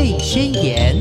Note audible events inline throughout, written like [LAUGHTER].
贝宣言》。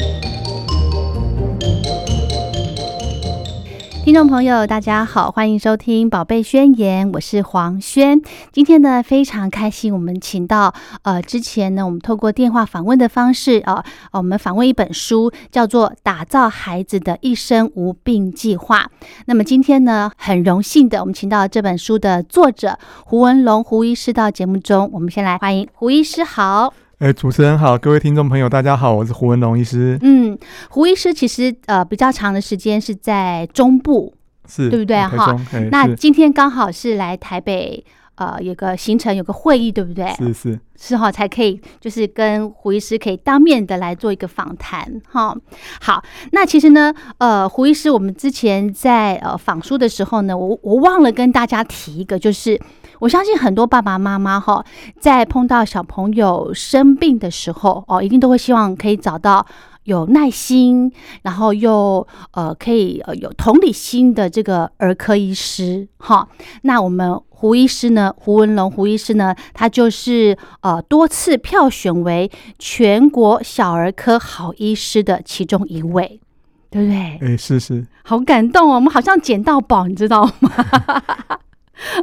听众朋友，大家好，欢迎收听《宝贝宣言》，我是黄轩。今天呢，非常开心，我们请到呃，之前呢，我们透过电话访问的方式啊、呃，我们访问一本书，叫做《打造孩子的一生无病计划》。那么今天呢，很荣幸的，我们请到这本书的作者胡文龙胡医师到节目中，我们先来欢迎胡医师，好。哎，主持人好，各位听众朋友，大家好，我是胡文龙医师。嗯，胡医师其实呃比较长的时间是在中部，是对不对哈那今天刚好是来台北，呃，有个行程，有个会议，对不对？是是，是哈，才可以就是跟胡医师可以当面的来做一个访谈哈。好，那其实呢，呃，胡医师，我们之前在呃访书的时候呢，我我忘了跟大家提一个，就是我相信很多爸爸妈妈哈，在碰到小朋友生病的时候哦，一定都会希望可以找到。有耐心，然后又呃可以呃有同理心的这个儿科医师哈。那我们胡医师呢，胡文龙胡医师呢，他就是呃多次票选为全国小儿科好医师的其中一位，对不对？哎是是，好感动哦，我们好像捡到宝，你知道吗？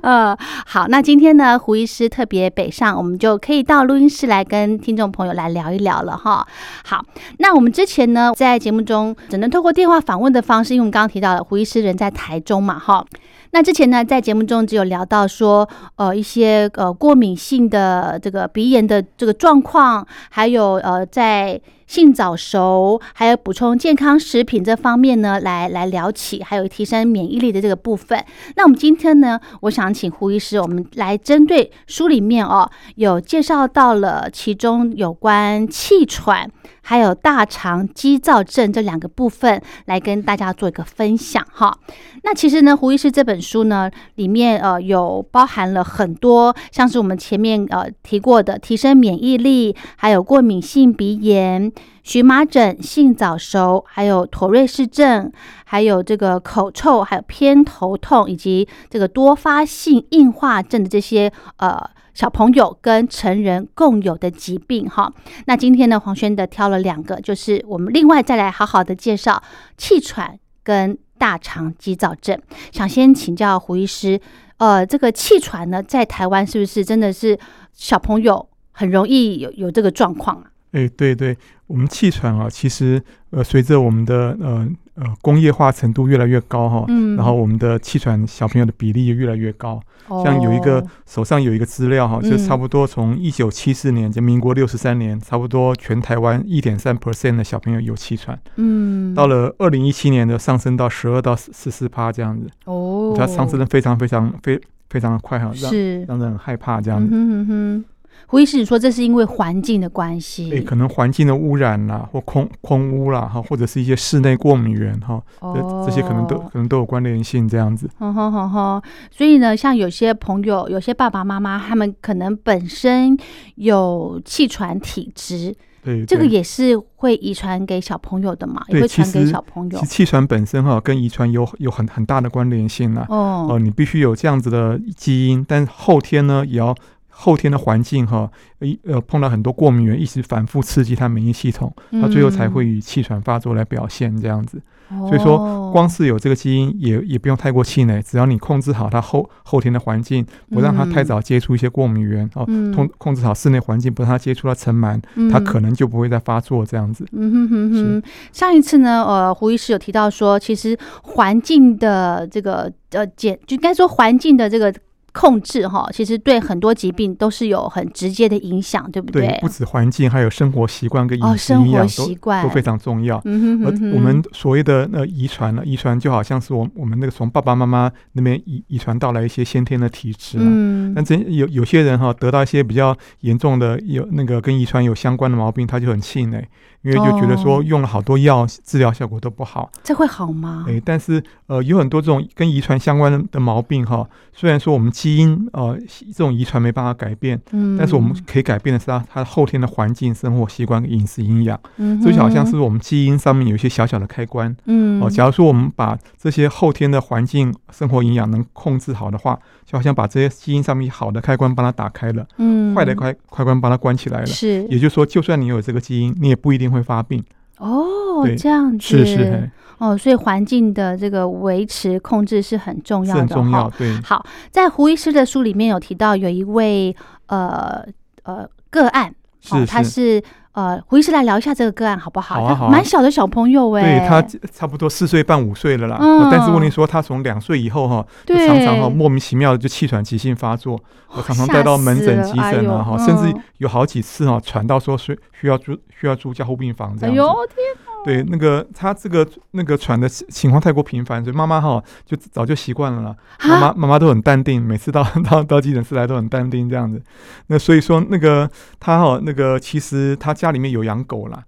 呃，[LAUGHS] 好，那今天呢，胡医师特别北上，我们就可以到录音室来跟听众朋友来聊一聊了哈。好，那我们之前呢，在节目中只能透过电话访问的方式，因为我们刚刚提到了胡医师人在台中嘛，哈。那之前呢，在节目中只有聊到说，呃，一些呃过敏性的这个鼻炎的这个状况，还有呃在性早熟，还有补充健康食品这方面呢，来来聊起，还有提升免疫力的这个部分。那我们今天呢，我想请胡医师，我们来针对书里面哦，有介绍到了其中有关气喘。还有大肠肌躁症这两个部分来跟大家做一个分享哈。那其实呢，胡医师这本书呢，里面呃有包含了很多，像是我们前面呃提过的提升免疫力，还有过敏性鼻炎、荨麻疹、性早熟，还有妥瑞氏症，还有这个口臭，还有偏头痛，以及这个多发性硬化症的这些呃。小朋友跟成人共有的疾病哈，那今天呢，黄轩的挑了两个，就是我们另外再来好好的介绍气喘跟大肠肌躁症。想先请教胡医师，呃，这个气喘呢，在台湾是不是真的是小朋友很容易有有这个状况啊？哎对对，我们气喘啊，其实呃随着我们的呃呃工业化程度越来越高哈，嗯。然后我们的气喘小朋友的比例也越来越高。像有一个哦手上有一个资料哈，就嗯。差不多从一九七四年，就民国六十三年，差不多全台湾一点三 percent 的小朋友有气喘，嗯，到了二零一七年的上升到十二到十四趴这样子，哦，它上升的非常非常非非常的快哈，让是。让人很害怕这样子。嗯哼哼哼，胡医师，你说这是因为环境的关系？诶，可能环境的污染啦，或空空污啦，哈，或者是一些室内过敏源哈，这哦这些可能都可能都有关联性这样子。哼哼哼哼，所以呢，像有些朋友、有些爸爸妈妈，他们可能本身有气喘体质，对，这个也是会遗传给小朋友的嘛，也对会传给小朋友。气喘本身哈跟遗传有有很很大的关联性啦。哦、哦，你必须有这样子的基因，但后天呢也要后天的环境哈，一呃碰到很多过敏源，一直反复刺激他免疫系统，他最后才会以气喘发作来表现这样子。嗯，所以说哦光是有这个基因也也不用太过气馁，只要你控制好他后后天的环境，不让他太早接触一些过敏源哦，嗯。控控制好室内环境，不让他接触到尘螨，他可能就不会再发作这样子。嗯哼哼哼，上一次呢，呃，胡医师有提到说，其实环境的这个呃减，就应该说环境的这个控制哈，其实对很多疾病都是有很直接的影响，对不对，不止环境，还有生活习惯跟哦，饮食习惯。都非常重要。而嗯哼哼哼，我们所谓的呃遗传呢，遗传就好像是我我们那个从爸爸妈妈那边遗遗传到来一些先天的体质啊。嗯。但真有有些人哈、得到一些比较严重的有那个跟遗传有相关的毛病，他就很气馁，因为就觉得哦说用了好多药，治疗效果都不好。这会好吗？诶，但是呃有很多这种跟遗传相关的毛病哈、虽然说我们基基因呃这种遗传没办法改变，嗯，但是我们可以改变的是它它后天的环境、生活习惯、饮食、营养，嗯这就好像是我们基因上面有一些小小的开关。嗯哦，假如说我们把这些后天的环境、生活营养能控制好的话，就好像把这些基因上面好的开关帮它打开了，嗯坏的开开关帮它关起来了。是也就是说，就算你有这个基因，你也不一定会发病。哦这样子是是，哦，所以环境的这个维持控制是很重要的哈很重要。对，好，在胡医师的书里面有提到，有一位呃呃个案，哦，是他是呃胡医师来聊一下这个个案好不好？好啊好啊蛮小的小朋友哎，对他差不多四岁半五岁了啦。嗯但是问题说，他从两岁以后哈，就对常常哈莫名其妙的就气喘急性发作，我常常带到门诊、死急诊了哎呦啊哈，甚至嗯有好几次哈传到说需需要住需要住加护病房这样子。哎呦天对，那个他这个那个喘的情况太过频繁，所以妈妈哈就早就习惯了啦。妈妈啊，妈妈都很淡定，每次到 [LAUGHS] 到到急诊室来都很淡定这样子。那所以说那个他哈那个其实他家家里面有养狗了。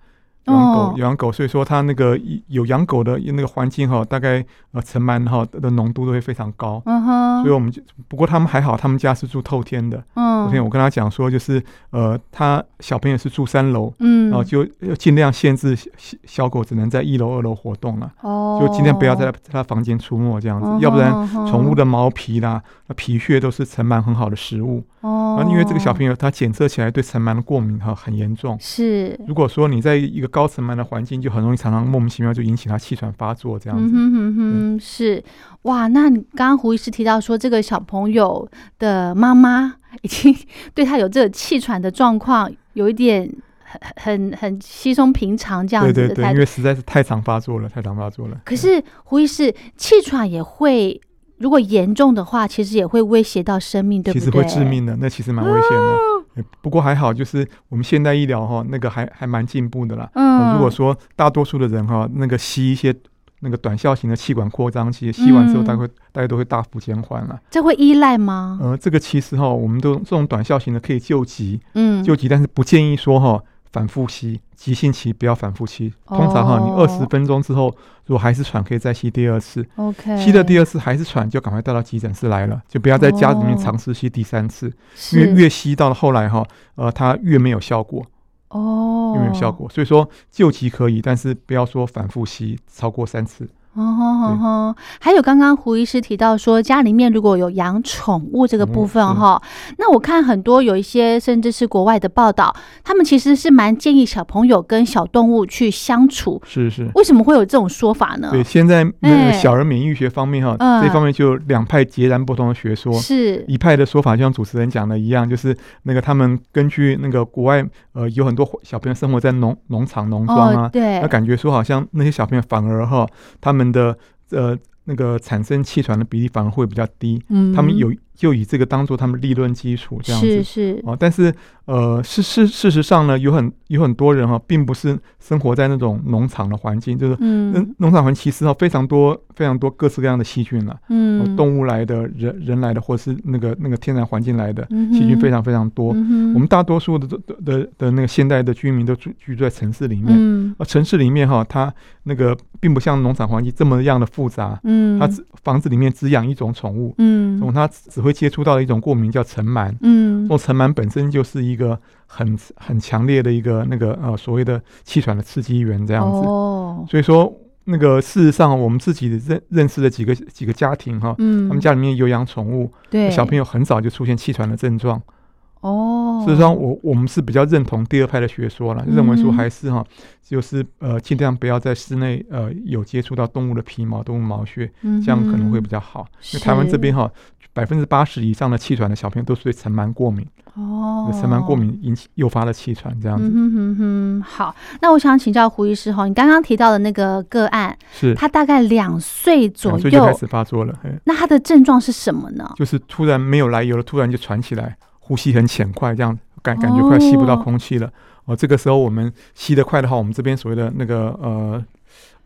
有养狗养狗，所以说他那个有养狗的那个环境哈，大概呃尘螨哈的浓度都会非常高，嗯哼，所以我们就不过他们还好，他们家是住透天的。嗯。昨天嗯我跟他讲说，就是呃，他小朋友是住三楼，嗯，然后就要尽量限制小小狗只能在一楼、二楼活动了，哦，就尽量不要在他在他房间出没这样子，嗯，要不然宠物的毛皮啦、那皮屑都是尘螨很好的食物。哦。啊，，因为这个小朋友他检测起来对尘螨的过敏哈很严重。是。如果说你在一个高尘螨的环境，就很容易常常莫名其妙就引起他气喘发作这样子。嗯哼哼哼，是哇。那你刚刚胡医师提到说，这个小朋友的妈妈已经对他有这个气喘的状况，有一点很很很稀松平常这样对对对，子的。因为实在是太常发作了，太常发作了。可是胡医师，气喘也会，如果严重的话，其实也会威胁到生命，对不对？其实会致命的，那其实蛮危险的。呃不过还好，就是我们现代医疗哈，那个还还蛮进步的啦。嗯，呃如果说大多数的人哈，那个吸一些那个短效型的气管扩张器，吸完之后嗯大概大概都会大幅减缓了。这会依赖吗？呃，这个其实哈，我们都这种短效型的可以救急，嗯，救急，但是不建议说哈反复吸，急性期不要反复吸。通常哈，你二十哦分钟之后，如果还是喘，可以再吸第二次。OK，吸了第二次还是喘，就赶快带到急诊室来了，就不要在家里面哦尝试吸第三次，因为越吸到了后来哈，呃，它越没有效果，哦，越没有效。果。所以说救急可以，但是不要说反复吸超过三次。哦还有刚刚胡医师提到说，家里面如果有养宠物这个部分哈，那我看很多有一些甚至是国外的报道，他们其实是蛮建议小朋友跟小动物去相处。是是。为什么会有这种说法呢？对，现在那哎个小儿免疫学方面哈，嗯这方面就两派截然不同的学说。是一派的说法，就像主持人讲的一样，就是那个他们根据那个国外呃有很多小朋友生活在农农场农庄啊，哦，对那，感觉说好像那些小朋友反而哈他们的呃那个产生气团的比例反而会比较低，嗯。他们有就以这个当做他们理论基础这样子。是是。哦，但是呃，事事事实上呢，有很有很多人哈、并不是生活在那种农场的环境，就是嗯。嗯，农场环境其实哈非常多非常多各式各样的细菌了、哦嗯动物来的、人人来的，或是那个那个天然环境来的嗯细菌非常非常多。嗯我们大多数的的的的那个现代的居民都居居住在城市里面，嗯。而城市里面哈，它那个并不像农场环境这么样的复杂，嗯。它只房子里面只养一种宠物，嗯。从它只会接触到的一种过敏叫尘螨。嗯。这种尘螨本身就是一个很很强烈的一个那个呃所谓的气喘的刺激源这样子，哦。所以说那个事实上我们自己认认识的几个几个家庭哈，嗯。他们家里面有养宠物，对。小朋友很早就出现气喘的症状。哦，事实上，我我们是比较认同第二派的学说了，认为说嗯还是哈，就是呃尽量不要在室内呃有接触到动物的皮毛、动物毛屑，嗯这样可能会比较好。因为台湾这边哈，百分之八十以上的气喘的小朋友都是对尘螨过敏，哦，尘螨过敏引起诱发了气喘这样子。嗯哼哼哼，好，那我想请教胡医师哈，你刚刚提到的那个个案，是他大概两岁左右就开，始发作了，那他的症状是什么呢？就是突然没有来由的，突然就喘起来，呼吸很浅快，这样感感觉快吸不到哦空气了。哦，这个时候我们吸得快的话，我们这边所谓的那个呃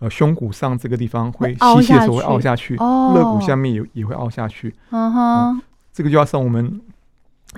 呃胸骨上这个地方会吸气的时候会凹下去，哦，肋骨下面也也会凹下去。嗯哼，这个就要像我们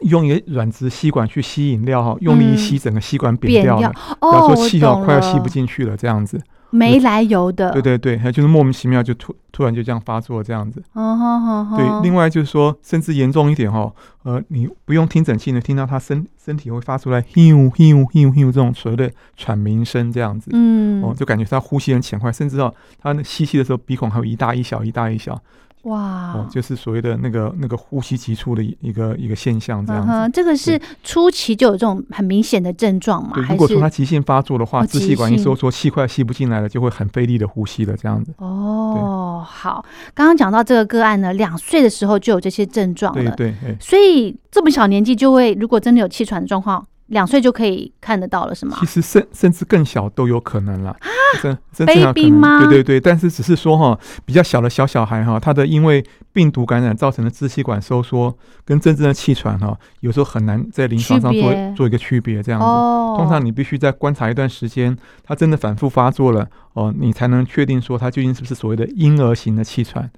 用一个软质吸管去吸饮料哈，用力一吸，整个吸管扁扁掉掉了。假哦，如我说气要快要吸不，进去了，这样子。没来由的，对对对，还有就是莫名其妙就突突然就这样发作这样子。哦吼吼吼对，另外就是说，甚至严重一点哈，呃，你不用听诊器呢，听到他身身体会发出来 “hiu hiu hiu hiu” 这种所谓的喘鸣声这样子，嗯，哦，就感觉他呼吸很浅快，甚至哦，他那吸气的时候鼻孔还有一大一小，一大一小，哇哦，，就是所谓的那个那个呼吸急促的一一个一个现象这样子。嗯，这个是初期就有这种很明显的症状嘛？对，如果说他急性发作的话，哦支气管一收缩，气快吸不进来了，就会很费力的呼吸了，这样子。哦，好，刚刚讲到这个个案呢，两岁的时候就有这些症状了，对所以这么小年纪就会，如果真的有气喘的状况，两岁就可以看得到了，是吗？其？实甚甚至更小都有可能了，甚甚至有可 baby 能吗？对对对，但是只是说哈，比较小的小小孩哈，他的因为病毒感染造成的支气管收缩，跟真正的气喘哈，有时候很难在临床上做做一个区别，这样子。哦，通常你必须在观察一段时间，他真的反复发作了哦，你才能确定说他究竟是不是所谓的婴儿型的气喘，啊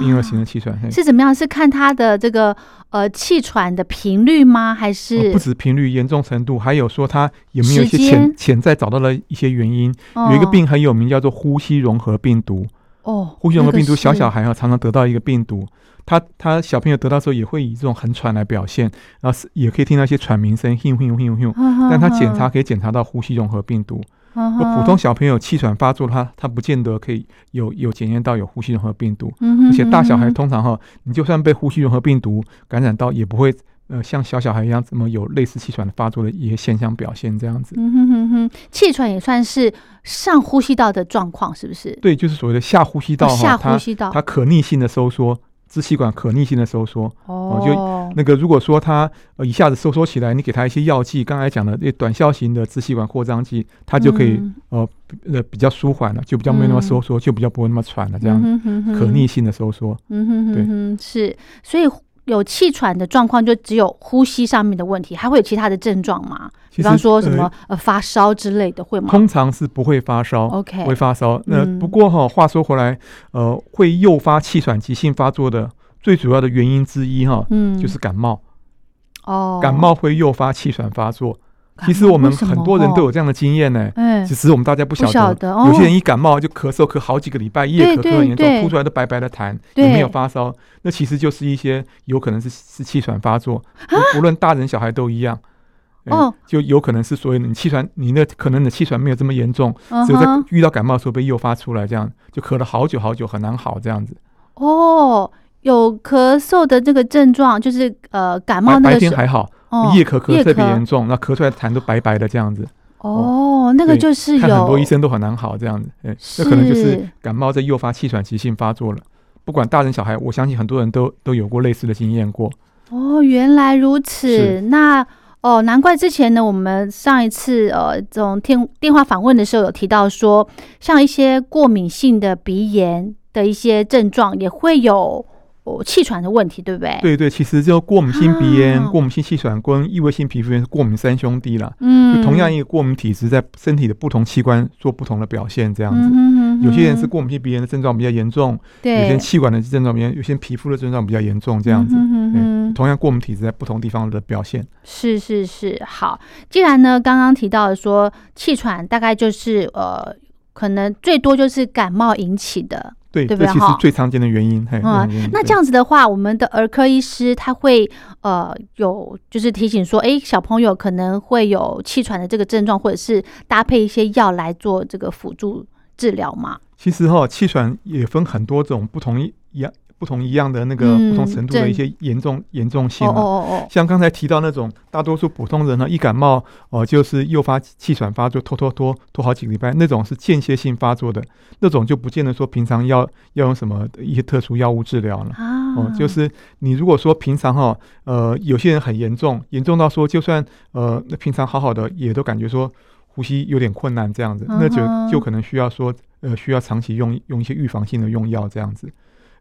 婴儿型的气喘。嘿是怎么样？是看他的这个呃气喘的频率吗？还是、哦不止频率、严重程度，还有说他有没有一些潜潜在找到了一些原因。有一个病很有名，叫做呼吸融合病毒。哦，呼吸融合病毒，小小孩啊常常得到一个病毒，他他小朋友得到之后也会以这种很喘来表现，然后是也可以听到一些喘鸣声，哼哼哼哼哼。但他检查可以检查到呼吸融合病毒。普通小朋友气喘发作，他他不见得可以有有检验到有呼吸融合病毒，嗯而且大小孩通常哈，你就算被呼吸融合病毒感染到，也不会呃像小小孩一样这么有类似气喘发作的一些现象表现这样子。嗯哼哼哼，气喘也算是上呼吸道的状况，是不是？对，就是所谓的下呼吸道哦下哈，它呼吸道它可逆性的收缩，支气管可逆性的收缩。哦。就那个如果说它呃一下子收缩起来，你给它一些药剂，刚才讲的那短效型的支气管扩张剂，它就可以、嗯。呃呃比较舒缓了，就比较没那么收缩，就比较不会那么喘了，这样、可逆性的收缩。嗯哼对哼对，是，所以有气喘的状况就只有呼吸上面的问题，还会有其他的症状吗？比方说什呃么呃发烧之类的，会吗通常是不会发烧。？OK，不会发烧。那、嗯不过哈，话说回来，呃，会诱发气喘急性发作的最主要的原因之一哈，嗯，就是感冒。哦，感冒会诱发气喘发作。感其实我们很多人都哦有这样的经验呢，哎。只是我们大家不晓得哦。有些人一感冒就咳嗽，咳好几个礼拜，夜咳对咳很严重，吐出来都白白的痰，对。也没有发烧。那其实就是一些有可能是是气喘发作，无无论大人小孩都一样。哎哦，就有可能是所谓你气喘，你那可能你的气喘没有这么严重，只有在遇到感冒的时候被诱发出来，这样就咳了好久好久，很难好这样子。哦，有咳嗽的这个症状，就是呃感冒白白那个时候，天还好，哦夜咳咳特别咳严重，那咳出来的痰都白白的这样子。哦，那个就是有很多有医生都很难好这样子，哎，那可能就是是感冒在诱发气喘急性发作了。不管大人小孩，我相信很多人都都有过类似的经验过。哦，原来如此。那哦，难怪之前呢，我们上一次呃这种电电话访问的时候有提到说，像一些过敏性的鼻炎的一些症状，也会有哦气喘的问题，对不对？，对对，其实就过敏性鼻炎、啊过敏性气喘跟异位性皮肤炎是过敏三兄弟啦。嗯，就同样一个过敏体质，在身体的不同器官做不同的表现，这样子。嗯哼哼有些人是哼过敏性鼻炎的症状比较严重，有些人气管的症状比较，有些人皮肤的症状比较严重，这样子。嗯同样过敏体质在不同地方的表现。是是是，好。既然呢，刚刚提到的说气喘大概就是呃，可能最多就是感冒引起的。对，这其实对不对哈最常见的原因。嘿，嗯，那这样子的话，我们的儿科医师他会呃有就是提醒说，哎，小朋友可能会有气喘的这个症状，或者是搭配一些药来做这个辅助治疗嘛？其实哈，气喘也分很多种不同一一样不同一样的那个嗯不同程度的一些严重严重性哦啊。哦哦像刚才提到那种，大多数普通人呢，一感冒哦、就是诱发气喘发作，拖拖拖拖好几个礼拜，那种是间歇性发作的，那种就不见得说平常要要用什么一些特殊药物治疗了。哦啊，哦，就是你如果说平常哈，呃，有些人很严重，严重到说就算呃，那平常好好的，也都感觉说呼吸有点困难这样子，那就就可能需要说呃，需要长期用用一些预防性的用药这样子。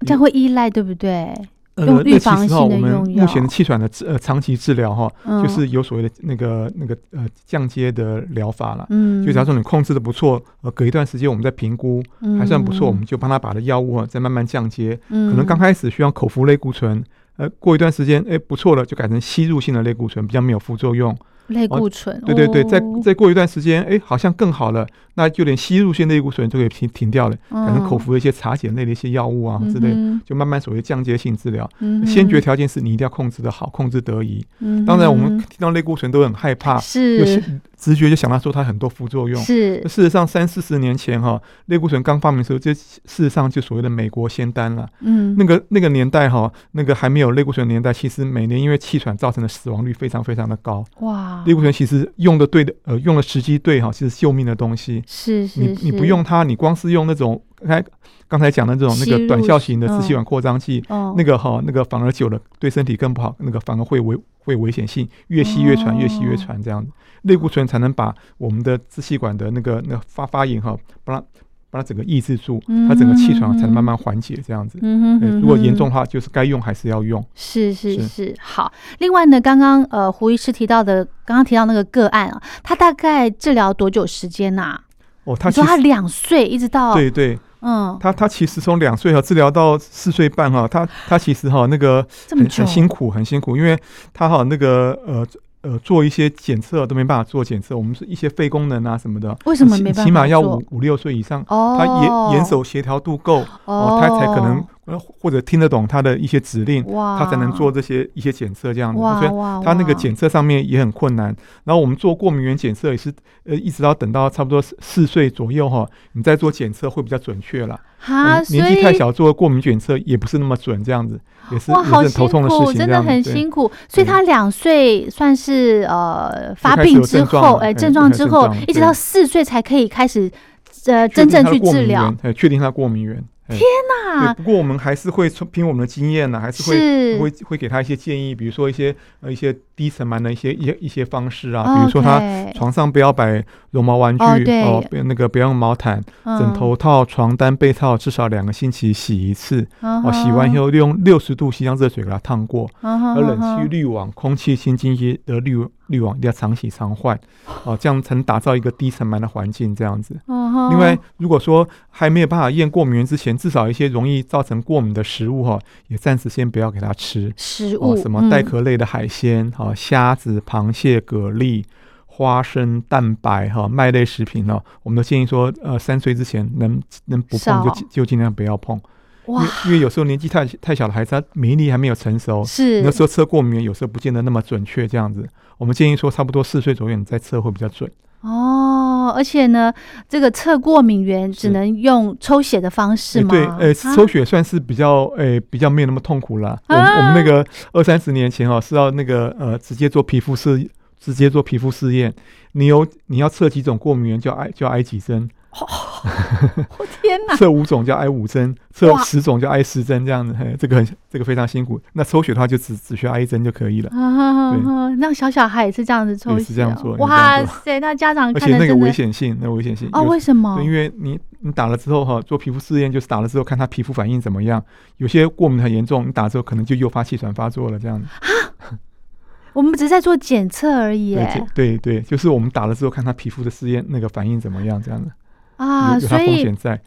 这样会依赖，对不对？呃，预防性的我们用药目前的气喘的治呃长期治疗哈，嗯，就是有所谓的那个那个呃降阶的疗法了。嗯，就假如说你控制的不错，呃，隔一段时间我们再评估还算不错，我们就帮他把的药物啊再慢慢降阶。嗯可能刚开始需要口服类固醇，呃，过一段时间，哎，不错了，就改成吸入性的类固醇，比较没有副作用。类固醇，对对对，再哦再过一段时间，哎，好像更好了，那就连吸入性类固醇都可以停停掉了，可能口服的一些茶碱类的一些药物啊之类就慢慢所谓降阶性治疗。嗯先决哼条件是你一定要控制的好，控制得宜。嗯当然，我们哼听到类固醇都很害怕，就是是直觉就想到说它很多副作用。是事实上，三四十年前哈，类固醇刚发明的时候，这事实上就所谓的美国仙丹了。嗯那个那个年代哈，那个还没有类固醇年代，其实每年因为气喘造成的死亡率非常非常的高。哇类固醇其实用的对的，呃，用的时机对哈，其实救命的东西。是是你你不用它，你光是用那种刚才刚才讲的这种那个短效型的嗯支气管扩张剂，哦那个哈，那个反而久了对身体更不好，那个反而会危会危险性，越吸越喘，越吸越喘这样子。类固醇才能把我们的支气管的那个那个发发炎哈，把它把它整个抑制住，它整个气喘才能慢慢缓解这样子。嗯哼如果严重的话，就是该用还是要用。是是是。是，好。另外呢，刚刚呃胡医师提到的，刚刚提到那个个案啊，他大概治疗多久时间呐、哦，他说他两岁一直到对对，嗯。他他其实从两岁哈治疗到四岁半哈，他他其实哈那个很很辛苦，很辛苦，因为他哈那个呃呃做一些检测都没办法做检测，我们是一些肺功能啊什么的，为什么起没办法起码要五五六岁以上，哦，他眼眼手协调度够哦，他才可能呃或者听得懂他的一些指令，哇，他才能做这些一些检测这样子，哇所以，他那个检测上面也很困难。然后我们做过敏原检测也是，呃，一直到等到差不多四四岁左右哈，你再做检测会比较准确了。年纪太小做过敏检测也不是那么准，这样子也是哇，好头痛的事苦，情，真的很辛苦。所以他两岁算是呃发病之后，哎，症状之后一直到四岁才可以开始呃真正去治疗确定他过敏源。天哪！对，不过我们还是会从凭我们的经验呢，还是会是。会会给他一些建议，比如说一些呃一些低层螨的一些一些一些方式啊，比如说他床上不要摆绒毛玩具哦不要那个不要用毛毯，枕嗯头套、床单、被套至少两个星期洗一次嗯哦，洗完以后用六十度西洋热水给它烫过，而而冷气滤网、空气清新机的滤滤网一定要常洗常换 [LAUGHS] 哦，这样才能打造一个低尘螨的环境，这样子。嗯另外，如果说还没有办法验过敏源之前，至少一些容易造成过敏的食物哈，也暂时先不要给它吃食物哦，什么带嗯壳类的海鲜哈、虾子、螃蟹、蛤蜊。花生、蛋白哈、麦类食品哦，我们都建议说，呃，三岁之前能能不碰就就尽量不要碰，因哇因为有时候年纪太太小的孩子，他免疫力还没有成熟，是那时候测过敏源有时候不见得那么准确，这样子，我们建议说差不多四岁左右你再测会比较准。哦，而且呢，这个测过敏源只能用抽血的方式吗？诶对，抽血算是比较，呃，比较没有那么痛苦啦。我们我们那个二三十年前哦，是要那个呃，直接做皮肤试，直接做皮肤试验。你有你要测几种过敏源，就要挨就要挨几针；[LAUGHS] 我天哪！测五种叫挨五针，测十种叫挨十针，这样子。嘿，这个很这个非常辛苦。那抽血的话，就只只需要挨一针就可以了。那小小孩也是这样子抽血哦，也是这样做哇塞！那家长而且那个危险性，那危险性哦，为什么？对，因为你你打了之后哈，做皮肤试验就是打了之后看他皮肤反应怎么样，有些过敏很严重，你打之后可能就诱发气喘发作了这样子。我们只是在做检测而已，对对，就是我们打了之后看他皮肤的试验那个反应怎么样这样的，啊，所以险在。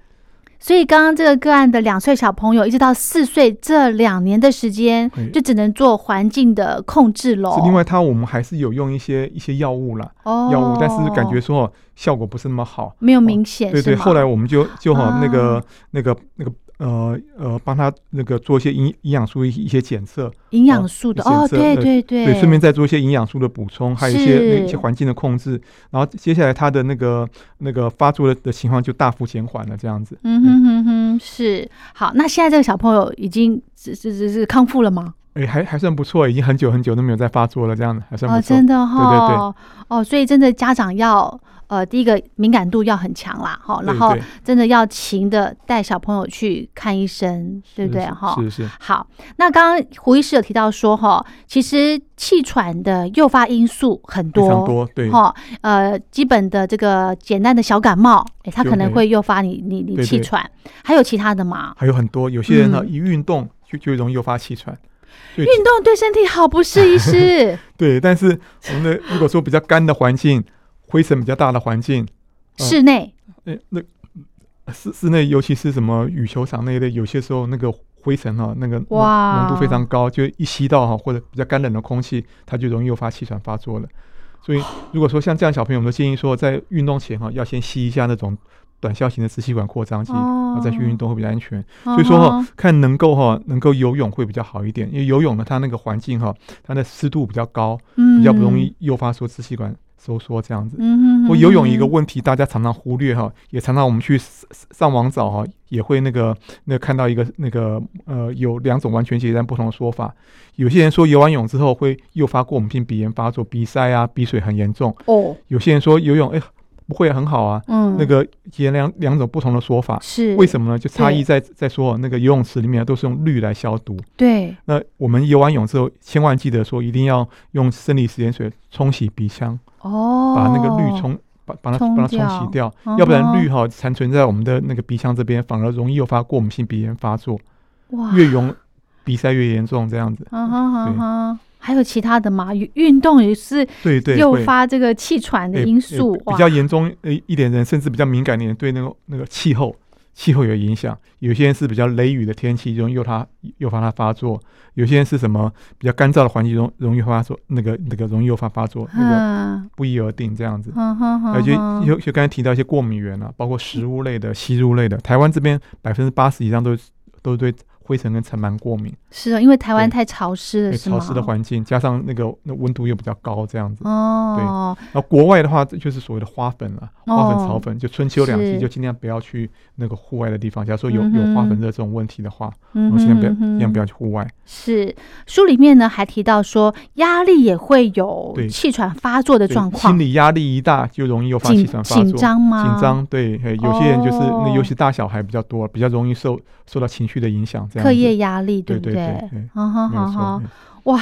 所以刚刚这个个案的两岁小朋友，一直到四岁这两年的时间，就只能做环境的控制喽。是另外，他我们还是有用一些一些药物啦，哦，药物，但是感觉说哦效果不是那么好。没有明显，对对，后来我们就就好那个啊那个那个呃呃，帮他那个做一些营营养素一一些检测，营养素的哦，对对对，对，顺便再做一些营养素的补充，还有一些那一些环境的控制，然后接下来他的那个那个发作的的情况就大幅减缓了，这样子。嗯哼哼哼，是好。那现在这个小朋友已经是是是是康复了吗？哎，还还算不错，已经很久很久都没有再发作了，这样子还算哦，不错。真的哈、对对对哦，所以真的家长要呃，第一个敏感度要很强啦，哈，然后真的要勤的带小朋友去看医生，对不对？哈，是是，好，那刚刚胡医师有提到说，哈，其实气喘的诱发因素很非多，常多，对哈，呃，基本的这个简单的小感冒，哎，它可能会会诱发你你你气喘，还有其他的吗？还有很多，有些人呢嗯一运动就就容易诱发气喘。运动对身体好不是，医师？[LAUGHS] 对，但是我们的如果说比较干的环境，灰尘比较大的环境，室内哎，那室室内尤其是什么羽球场那一类，有些时候那个灰尘哈、那个浓哇浓度非常高，就一吸到哈、或者比较干冷的空气，它就容易诱发气喘发作了。所以 [SIGHS] 如果说像这样小朋友，我们都建议说，在运动前哈，要先吸一下那种短效型的支气管扩张剂，然后再去运动会比较安全。所以说哈，看能够哈能够游泳会比较好一点，因为游泳呢，它那个环境哈，它的湿度比较高，比较不容易诱发说支气管。收缩这样子，我游泳一个问题，大家常常忽略哈，也常常我们去上网找哈，也会那个那看到一个那个呃，有两种完全截然不同的说法。有些人说游完泳之后会诱发过敏性鼻炎发作、鼻塞啊、鼻水很严重。哦，有些人说游泳哎不会很好啊。嗯，那个也两两种不同的说法是为什么呢？就差异在在说那个游泳池里面都是用氯来消毒。对，那我们游完泳之后，千万记得说一定要用生理食盐水冲洗鼻腔。哦，把那个氯冲把把它把它冲洗掉，要不然氯哈残存在我们的那个鼻腔这边，反而容易诱发过敏性鼻炎发作。哇，越用鼻塞越严重，这样子。嗯哼哼哼，还有其他的吗？运动也是对对诱发这个气喘的因素。比较严重呃一点人，甚至比较敏感的人，对那个那个气候。气候有影响，有些人是比较雷雨的天气，容易诱他诱发它发作；有些人是什么比较干燥的环境中，容易发作，那个那个容易诱发发作，那个不一而定这样子。而且有就刚才提到一些过敏源啊，包括食物类的、吸入类的，台湾这边百分之八十以上都都对。灰尘跟尘螨过敏是啊，因为台湾太潮湿了，潮湿的环境加上那个那温度又比较高，这样子哦。对，然后国外的话就是所谓的花粉了，花粉、草粉，就春秋两季就尽量不要去那个户外的地方。假如说有有花粉热这种问题的话，嗯，尽量不要尽量不要去户外。是书里面呢还提到说，压力也会有气喘发作的状况，心理压力一大就容易诱发气喘发作。紧张吗？紧张，对，有些人就是那尤其大小孩比较多，比较容易受受到情绪的影响。课业压力对不对？好好好好，哇！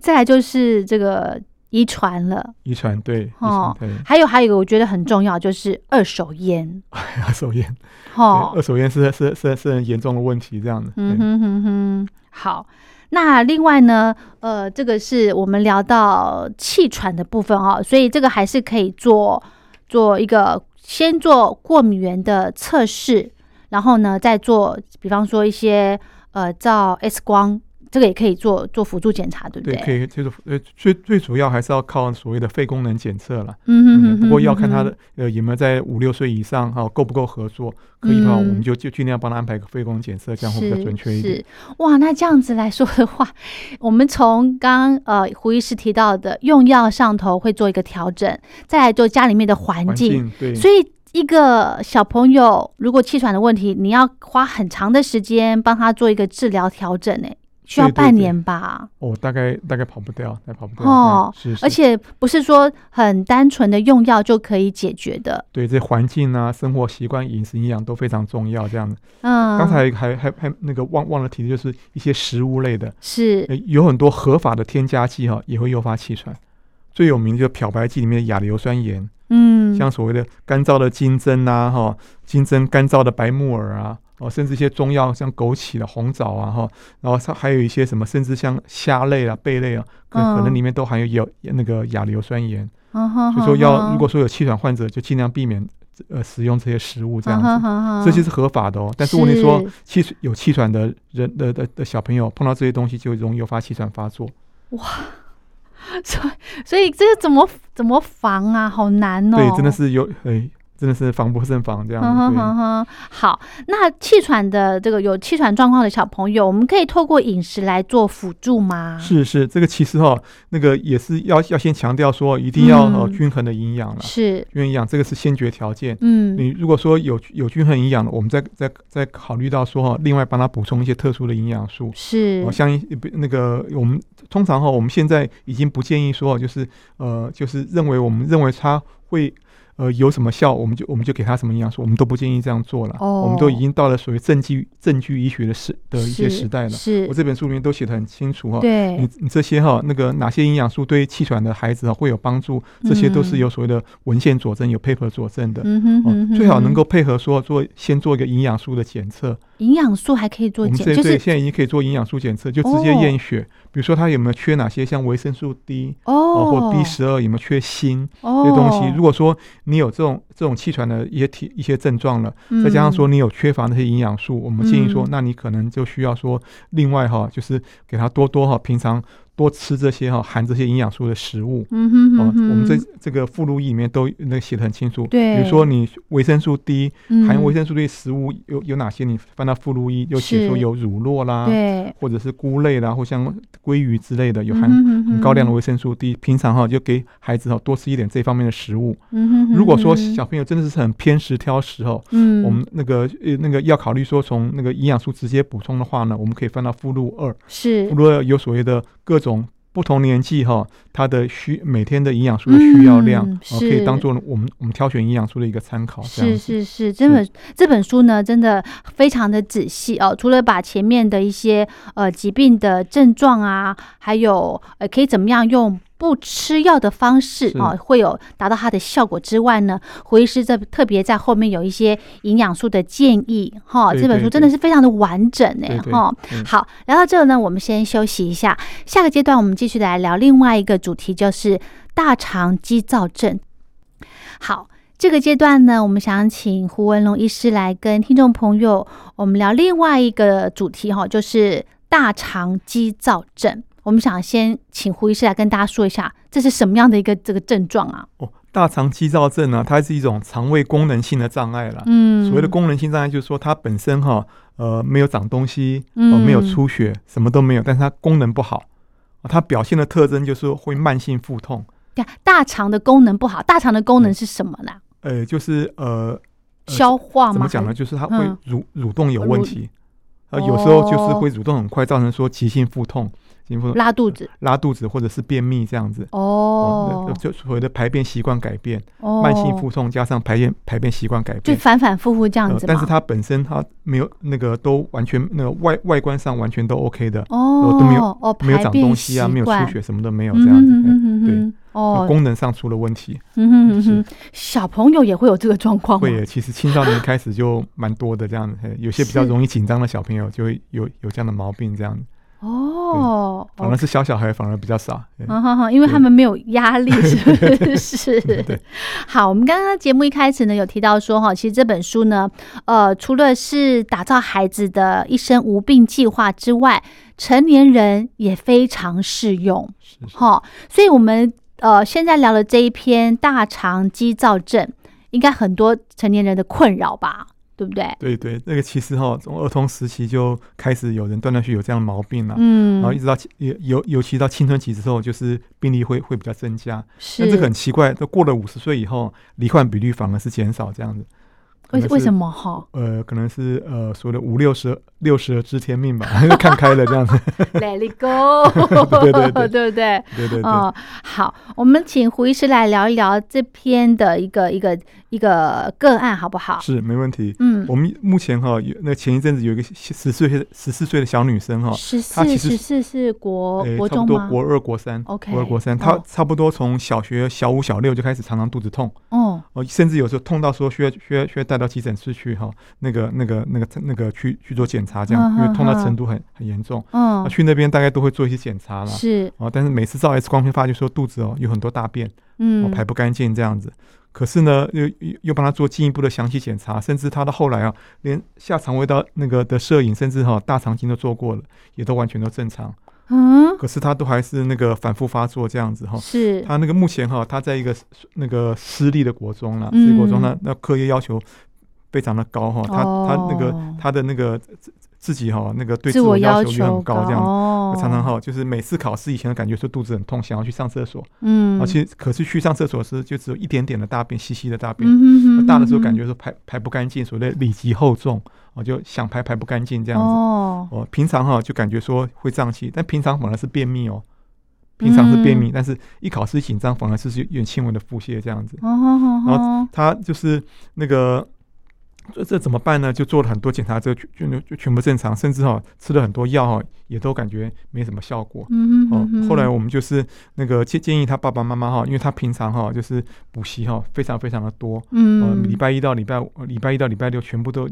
再来就是这个遗传了，遗传对哦。还有还有一个我觉得很重要，就是二手烟。[LAUGHS] 二手烟，哦，二手烟是是是是很严重的问题，这样的。嗯哼哼哼。好，那另外呢，呃，这个是我们聊到气喘的部分哦，所以这个还是可以做做一个先做过敏源的测试。然后呢，再做，比方说一些呃照 X 光，这个也可以做做辅助检查，对不对？对，可以，就是呃最最主要还是要靠所谓的肺功能检测了。嗯嗯不过要看他的呃有没有在五六岁以上哈，够不够合作？可以的话，我们就就尽量帮他安排个肺功能检测，这样会比较准确一点。是哇，那这样子来说的话，[LAUGHS] 我们从刚呃胡医师提到的用药上头会做一个调整，再来做家里面的环境，对，所以。一个小朋友如果气喘的问题，你要花很长的时间帮他做一个治疗调整，哎，需要半年吧？哦，大概大概跑不掉，再跑不掉哦。是，而且不是说很单纯的用药就可以解决的。对，这环境啊、生活习惯、饮食营养都非常重要。这样子，嗯，刚才还还还那个忘忘了提的就是一些食物类的，是有很多合法的添加剂哈，也会诱发气喘。最有名的就漂白剂里面的亚硫酸盐。嗯，像所谓的干燥的金针呐，哈，金针干燥的白木耳啊，哦，甚至一些中药像枸杞的红枣啊，哈，然后它还有一些什么，甚至像虾类啊、贝类啊，可可能里面都含有有那个亚硫酸盐。所以说要如果说有气喘患者，就尽量避免呃使用这些食物这样子，这些是合法的哦。但是问题说气有气喘的人的的的小朋友碰到这些东西就容易诱发气喘发作。哇。[LAUGHS] 所以，所以这个怎么怎么防啊？好难哦！对，真的是有诶。真的是防不胜防这样子。好，那气喘的这个有气喘状况的小朋友，我们可以透过饮食来做辅助吗？是是，这个其实哈，那个也是要要先强调说，一定要呃均衡的营养了。是，均衡营养这个是先决条件。嗯，你如果说有有均衡营养的，我们再再再考虑到说哈，另外帮他补充一些特殊的营养素。是，像那个我们通常哈，我们现在已经不建议说，就是呃，就是认为我们认为他会。呃，有什么效，我们就我们就给他什么营养素，我们都不建议这样做了。哦，我们都已经到了属于证据证据医学的时的一些时代了。是，我这本书里面都写的很清楚哈。对，你你这些哈，那个哪些营养素对气喘的孩子啊会有帮助，这些都是有所谓的文献佐证，有 paper 佐证的。嗯哼哼。最好能够配合说做先做一个营养素的检测。营养素还可以做检，就是现在已经可以做营养素检测，就直接验血。比如说他有没有缺哪些，像维生素 D 哦，或 B 十二有没有缺锌这些东西？如果说你有这种这种气喘的一些体一些症状了，再加上说你有缺乏那些营养素，我们建议说，那你可能就需要说另外哈，就是给他多多哈，平常多吃这些哈含这些营养素的食物。嗯哼哦哼，哦，我们这这个附录一里面都那个写的很清楚。对比如说你维生素 D 含有维生生素 D 的食物有有哪些？你翻到附录一就写说有乳酪啦，对，或者是菇类啦，或像鲑鱼之类的，有含很高量的哼维生素 D。平常哈就给孩子哈多吃一点这方面的食物。嗯哼哼如果说小朋友真的是很偏食挑食哦，嗯，我们那个呃那个要考虑说从那个营养素直接补充的话呢，我们可以翻到附录二，是附录二有所谓的各种不同年纪哈，它的需每天的营养素的需要量，嗯哦，可以当做我们我们挑选营养素的一个参考。是是是，这本这本书呢，真的非常的仔细哦。除了把前面的一些呃疾病的症状啊，还有呃可以怎么样用不吃药的方式是哦，会有达到它的效果之外呢，胡医师这特别在后面有一些营养素的建议哈。这本书真的是非常的完整对对呢哈。嗯好，聊到这呢，我们先休息一下，下个阶段我们继续来聊另外一个主题，就是大肠肌躁症。好，这个阶段呢，我们想请胡文龙医师来跟听众朋友我们聊另外一个主题哈，就是大肠肌躁症。我们想先请胡医师来跟大家说一下，这是什么样的一个这个症状啊？哦，大肠肌躁症呢，它是一种肠胃功能性的障碍啦。嗯，所谓的功能性障碍，就是说它本身哈呃没有长东西，哦嗯没有出血，什么都没有，但是它功能不好。哦它表现的特征就是会慢性腹痛，对啊大肠的功能不好，大肠的功能是什么呢？呃，就是呃，呃消化吗？怎么讲呢？就是它会嗯蠕蠕动有问蠕题，呃，有时候就是哦会蠕动很快，造成说急性腹痛、拉肚子拉肚子或者是便秘这样子。哦那，就所谓的排便习惯改变，哦慢性腹痛加上排便排便习惯改变就。反反复复这样子但是它本身它没有那个都完全那个外外观上完全都 OK 的，哦都没有哦，没有长东西啊，没有出血，什么都没有这样子。嗯哼哎对哦，功能上出了问题，嗯哼哼哼，小朋友也会有这个状况会？耶其实青少年开始就蛮多的这样子，有些比较容易紧张的小朋友就会有有这样的毛病，这样子哦，反而是小小孩反而比较少。嘿嗯哼哼，因为他们没有压力，[LAUGHS] 是不是？[LAUGHS] 对。[LAUGHS] 好，我们刚刚节目一开始呢，有提到说哈，其实这本书呢，呃，除了是打造孩子的一生无病计划之外，成年人也非常适用。是是哈，所以我们呃现在聊的这一篇大肠肌躁症，应该很多成年人的困扰吧，对不对？对对，那个其实哈，从儿童时期就开始有人断断续续有这样的毛病了。嗯然后一直到青尤尤尤其到青春期之后，就是病例会会比较增加。是但这个很奇怪，都过了五十岁以后，罹患比率反而是减少这样子。为为什么？哈呃，可能是呃所谓的五六十六十而知天命吧，[LAUGHS] 看开了这样子。[LAUGHS] Let it go，[LAUGHS] 对对对对不对？对对对，哦，好，我们请胡医师来聊一聊这篇的一个一个一个个案，好不好？是没问题。嗯，我们目前哈，有那前一阵子有一个十四岁十四岁的小女生哈，十四十四是国国中吗？国二国三 OK，国二国三，她哦差不多从小学小五小六就开始常常肚子痛，哦，哦，甚至有时候痛到说需要需要需要带到急诊室去哈，那个那个那个那个去去做检查这样，因为痛到程度很很严重，嗯那，去那边大概都会做一些检查了。是，啊，但是每次照 X 光片发觉说肚子哦有很多大便，哦嗯，排不干净这样子。可是呢，又又又帮他做进一步的详细检查，甚至他到后来啊，连下肠胃道那个的摄影，甚至哈、大肠镜都做过了，也都完全都正常。嗯，可是他都还是那个反复发作这样子哈、是，他那个目前哈、他在一个那个私立的国中啦，嗯私立国中呢，那课业要求非常的高哈、他他那个哦他的那个自自己哈、那个对自自我要要求也很高这样。哦，常常哈，就是每次考试以前的感觉说肚子很痛，想要去上厕所，嗯，而且可是去上厕所时就只有一点点的大便，稀稀的大便。大的时候感觉说排排不干净，所谓的里急厚重，我，就想排排不干净这样子。哦，哦，平常哈就感觉说会胀气，但平常反而是便秘哦。平常是便秘，嗯但是一考试紧张，反而是有点轻微的腹泻这样子。哦哦然后，他就是那个这这怎么办呢？就做了很多检查，之后就就就全部正常，甚至哈吃了很多药哈，也都感觉没什么效果。嗯嗯哼哼，哼后来我们就是那个建建议他爸爸妈妈哈，因为他平常哈就是补习哈非常非常的多，呃，嗯，礼拜一到礼拜五，呃礼拜一到礼拜六全部都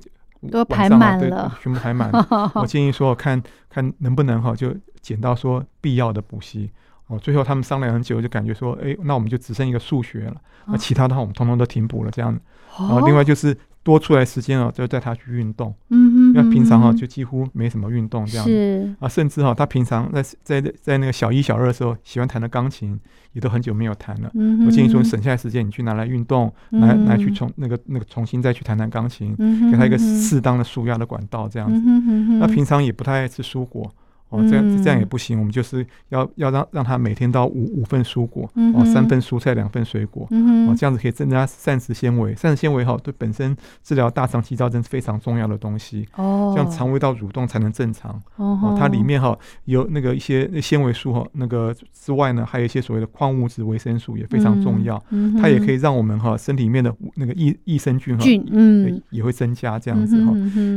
都排满了全部排满。[LAUGHS] 我建议说看看能不能哈就减到说必要的补习。哦，最后他们商量很久，就感觉说，哎，那我们就只剩一个数学了，那、哦其他的话我们通通都停补了这样。然后哦另外就是多出来时间啊，就带他去运动。嗯哼，因为平常哈嗯就几乎没什么运动这样子是啊，甚至哈他平常在在在那个小一小二的时候喜欢弹的钢琴，也都很久没有弹了。嗯哼，我建议说，你省下来时间，你去拿来运动，拿拿去嗯重那个那个重新再去弹弹钢琴，给他一个适当的舒压的管道，这样子。嗯哼嗯哼那平常也不太爱吃蔬果。哦，这样这样也不行，我们就是要要让让他每天到五五份蔬果，哦，嗯三份蔬菜，两份水果，哦，嗯，这样子可以增加膳食纤维。膳食纤维哈，对本身治疗大肠肌躁症是非常重要的东西，哦，这样肠胃道蠕动才能正常。哦哦，它里面哈有那个一些纤维素哈，那个之外呢，还有一些所谓的矿物质、维生素也非常重要。嗯它也可以以让我们哈身体里面的那个益益生菌哈菌，嗯也，会增加这样子哈。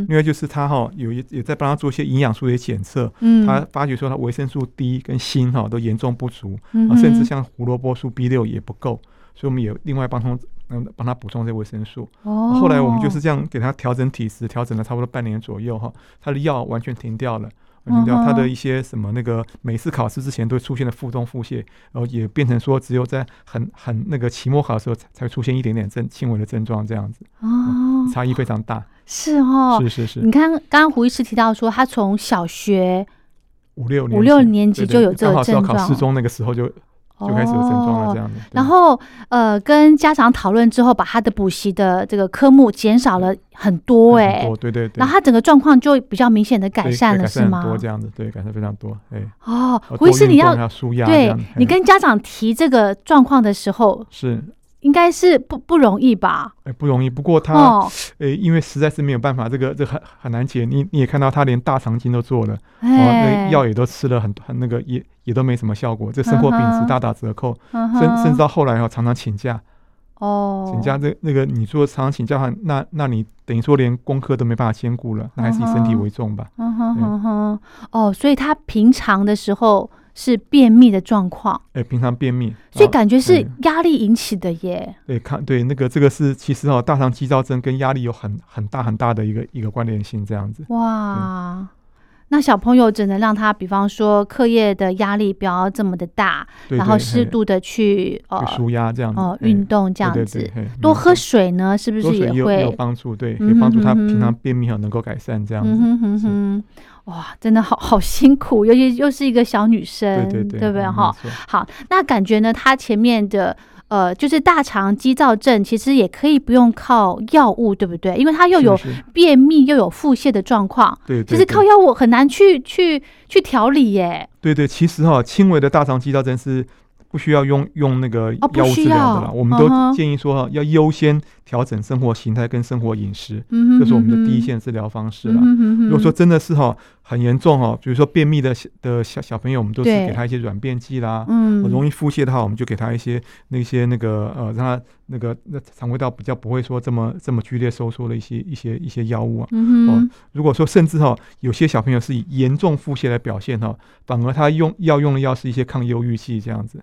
另外就是它哈有也也在帮他做一些营养素的检测，嗯，他发觉说他维生素 D 跟锌哈都严重不足，甚至像胡萝卜素 B 六也不够，所以我们也另外帮他嗯帮他补充这维生素。哦，后来我们就是这样给他调整体质，调整了差不多半年左右哈，他的药完全停掉了。停掉他的一些什么那个每次考试之前都会出现的腹痛腹泻，然后也变成说只有在很很那个期末考的时候才出现一点点症轻微的症状这样子，哦，差异非常大。是哦，是是是。你，看，刚刚胡医师提到说，他从小学五六年五六级就有这个症状考四中那个时候就就开始有症状了哦这样子。对然后呃，跟家长讨论之后，把他的补习的这个科目减少了很多哎、对对对，然后他整个状况就比较明显的改善了，是吗？多这样子，对，改善非常多。哎，哦，呃胡医师，你要对，你哎跟家长提这个状况的时候，是应该是不不容易吧？哎不容易，不过他哦，诶，因为实在是没有办法，这个这个很很难解。你你也看到他连大肠镜都做了，哦，那药也都吃了很很那个也也都没什么效果，这生活品质大打折扣，嗯甚甚至到后来哦，常常请假，哦，请假这那个你说常常请假的话，那那你等于说连功课都没办法兼顾了，那还是以身体为重吧。嗯哼对。哼哼，哦，所以他平常的时候是便秘的状况，哎，平常便秘，所以啊感觉是嗯压力引起的耶。对看对那个这个是其实哦，大肠肌躁症跟压力有很很大很大的一个一个关联性，这样子。哇，那小朋友只能让他，比方说课业的压力不要这么的大，对然后适度的去呃舒压这样子，哦嘿运动这样子多喝水呢，是不是也会有有？帮助，对，可嗯以帮助他平常便秘哈能够改善这样子。嗯哼哼哼，哇，真的好好辛苦，尤其又是一个小女生，对对对，嗯不对哈？？好，那感觉呢，她前面的呃，就是大肠肌躁症，其实也可以不用靠药物，对不对？因为它又有便秘又有腹泻的状况，对，对其实靠药物很难去去去调理耶。对对，其实哈，轻微的大肠肌躁症是不需要用用那个哦药物治疗的啦。我们都建议说哈，要优先调整生活形态跟生活饮食，嗯是我们的第一线治疗方式嗯啦。哼哼哼。如果说真的是哈很严重哈，比如说便秘的小的小小朋友，我们都是给他一些软便剂啦。嗯。容易腹泻的话，我们就给他一些那些那个呃，让他那个那肠胃道比较不会说这么这么剧烈收缩的一些一些一些药物啊。嗯哼。如果说甚至哈，有些小朋友是以严重腹泻来表现哈，反而他用要用的药是一些抗忧郁剂这样子，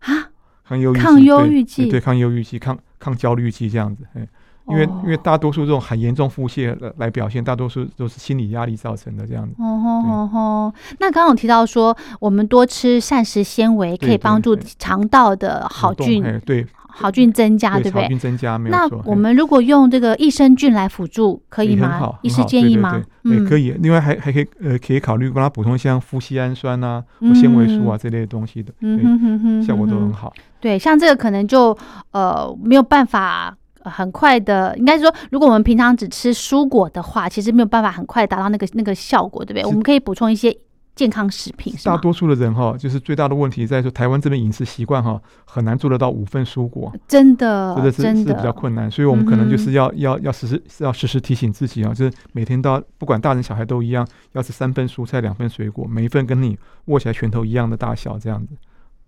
啊，抗忧郁剂抗忧郁剂。对对抗忧郁剂、抗抗焦虑剂这样子，哎，因为、哦。因为大多数这种很严重腹泻来来表现，大多数都是心理压力造成的这样子。哦吼吼吼，那刚刚有提到说，我们多吃膳食纤维可以帮助肠道的好动菌哎对好菌增加，对对不对？好菌增加没有那。我哎们如果用这个益生菌来辅助，可以吗？医师建议吗？对，对可以。另外还还可以呃，可以考虑帮他补充像富硒氨酸啊、纤维素啊这类的东西的，嗯哼哼哼，效果都很好。对，像这个可能就呃没有办法。呃很快的，应该说，如果我们平常只吃蔬果的话，其实没有办法很快达到那个那个效果，对不对？我们可以补充一些健康食品，大多数的人哈，就是最大的问题在说台湾这边饮食习惯哈，很难做得到五份蔬果，真的真的。是比较困难，所以我们可能就嗯。是要要要时时是要时时提醒自己啊，就是每天都要不管大人小孩都一样，要吃三份蔬菜，两份水果，每一份跟你握起来拳头一样的大小这样子。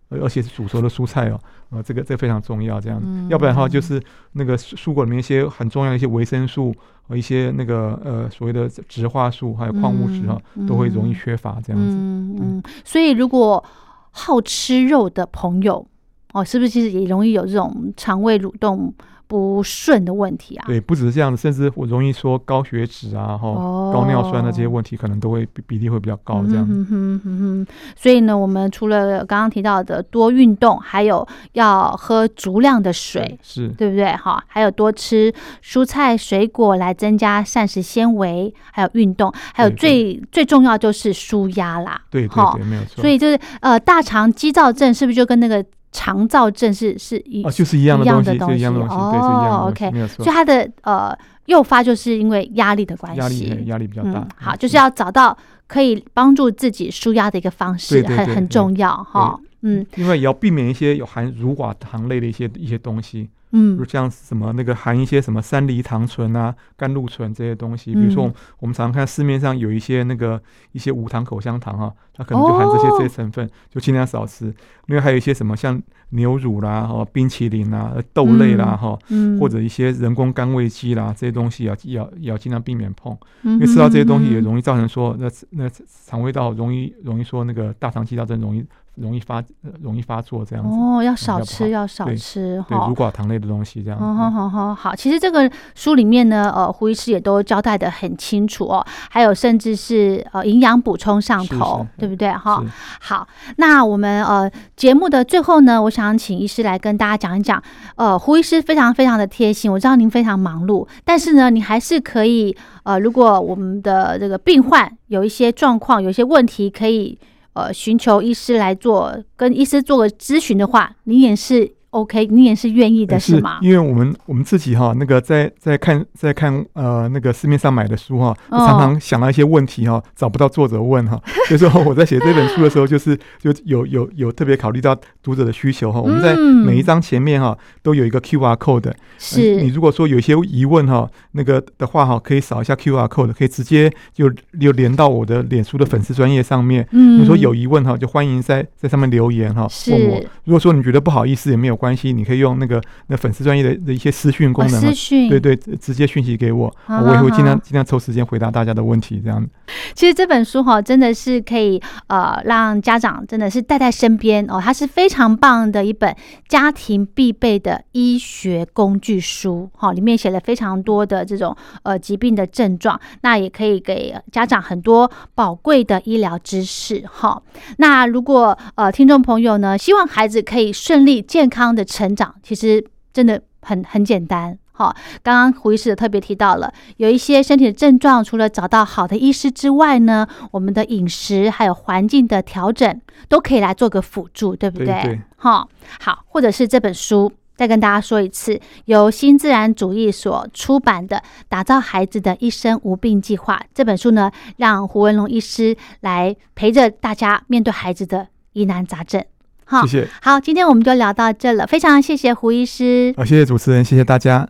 而而且是煮熟的蔬菜哦，呃，这个这个非常重要，这样要不然的话就是那个蔬蔬果里面一些很重要的一些维生素和一些那个呃所谓的植化素还有矿物质啊、嗯都会容易缺乏这样子。嗯嗯，所以如果好吃肉的朋友，哦，是不是其实也容易有这种肠胃蠕动不顺的问题啊。对，不只是这样子，甚至我容易说高血脂啊，哈、哦高尿酸的这些问题，可能都会比比例会比较高，这样。嗯哼哼哼哼，所以呢，我们除了刚刚提到的多运动，还有要喝足量的水，是对不对？哈，还有多吃蔬菜水果来增加膳食纤维，还有运动，还有对最最重要就是舒压啦。对对对，没有错。所以就是呃，大肠肌躁症是不是就跟那个肠燥症是是一哦，就是一样的东西，的东西就一样的东西，对，是一样的哦东西，，OK 所以。它的呃诱发就是因为压力的关压力系。压力比较大嗯，。好，嗯就是要找到可以帮助自己舒压的一个方式，很很重要哈。嗯因为也要避免一些有含乳寡糖类的一些一些东西，嗯如像什么那个含一些什么三梨糖醇啊、甘露醇这些东西。比如说我嗯们我们常常看市面上有一些那个一些无糖口香糖啊、它可能就含这些、哦这些成分，就尽量少吃。另外还有一些什么像牛乳啦、哈、冰淇淋啦、豆类啦哈、嗯，或者一些人工甘味剂啦这些东西要要要尽量避免碰。因因为吃到这些东西也容易造成说，那那肠胃道容易容易说那个大肠气道症容易容易发呃容易发作这样子。哦，要少吃，要少对吃对，哈乳。寡糖类的东西这样。好好嗯好好好，其实这个书里面呢，呃，胡医师也都交代的很清楚哦，还有甚至是呃营养补充上头，是对不对？哈，好，那我们呃节目的最后呢，我想请医师来跟大家讲一讲。呃，胡医师非常非常的贴心，我知道您非常忙碌，但是呢，你还是可以呃，如果我们的这个病患有一些状况、有一些问题，可以呃寻求医师来做，跟医师做个咨询的话，你也是 OK，你也是愿意的，呃是吗？因为我们我们自己哈，那个在在看在看呃那个市面上买的书哈，哦常常想到一些问题哈，找不到作者问哈，所 [LAUGHS] 以说我在写这本书的时候，就是就有有有特别考虑到读者的需求哈。我们在嗯每一章前面哈都有一个 Q R code，呃是你如果说有一些疑问哈，那个的话哈，可以扫一下 Q R code，可以直接就就连到我的脸书的粉丝专业上面。嗯你说有疑问哈，就欢迎在在上面留言哈，问我。如果说你觉得不好意思也没有关系，你可以用那个那粉丝专业的的一些私讯功哦能啊私，讯，对对，直直接讯息给我，好我也会尽量尽量抽时间回答大家的问题，这样。其实这本书哈、真的是可以呃让家长真的是带在身边哦，它是非常棒的一本家庭必备的医学工具书哈、里面写了非常多的这种呃疾病的症状，那也可以给家长很多宝贵的医疗知识哈、那如果呃听众朋友呢，希望孩子可以顺利健康的成长，其实真的很很简单。好，刚刚胡医师也特别提到了，有一些身体的症状，除了找到好的医师之外呢，我们的饮食还有环境的调整都可以来做个辅助，对不对对哈，好，或者是这本书。再跟大家说一次，由新自然主义所出版的《打造孩子的一生无病计划》这本书呢，让胡文龙医师来陪着大家面对孩子的疑难杂症。好谢，谢，好，今天我们就聊到这了，非常谢谢胡医师。好，谢谢主持人，谢谢大家。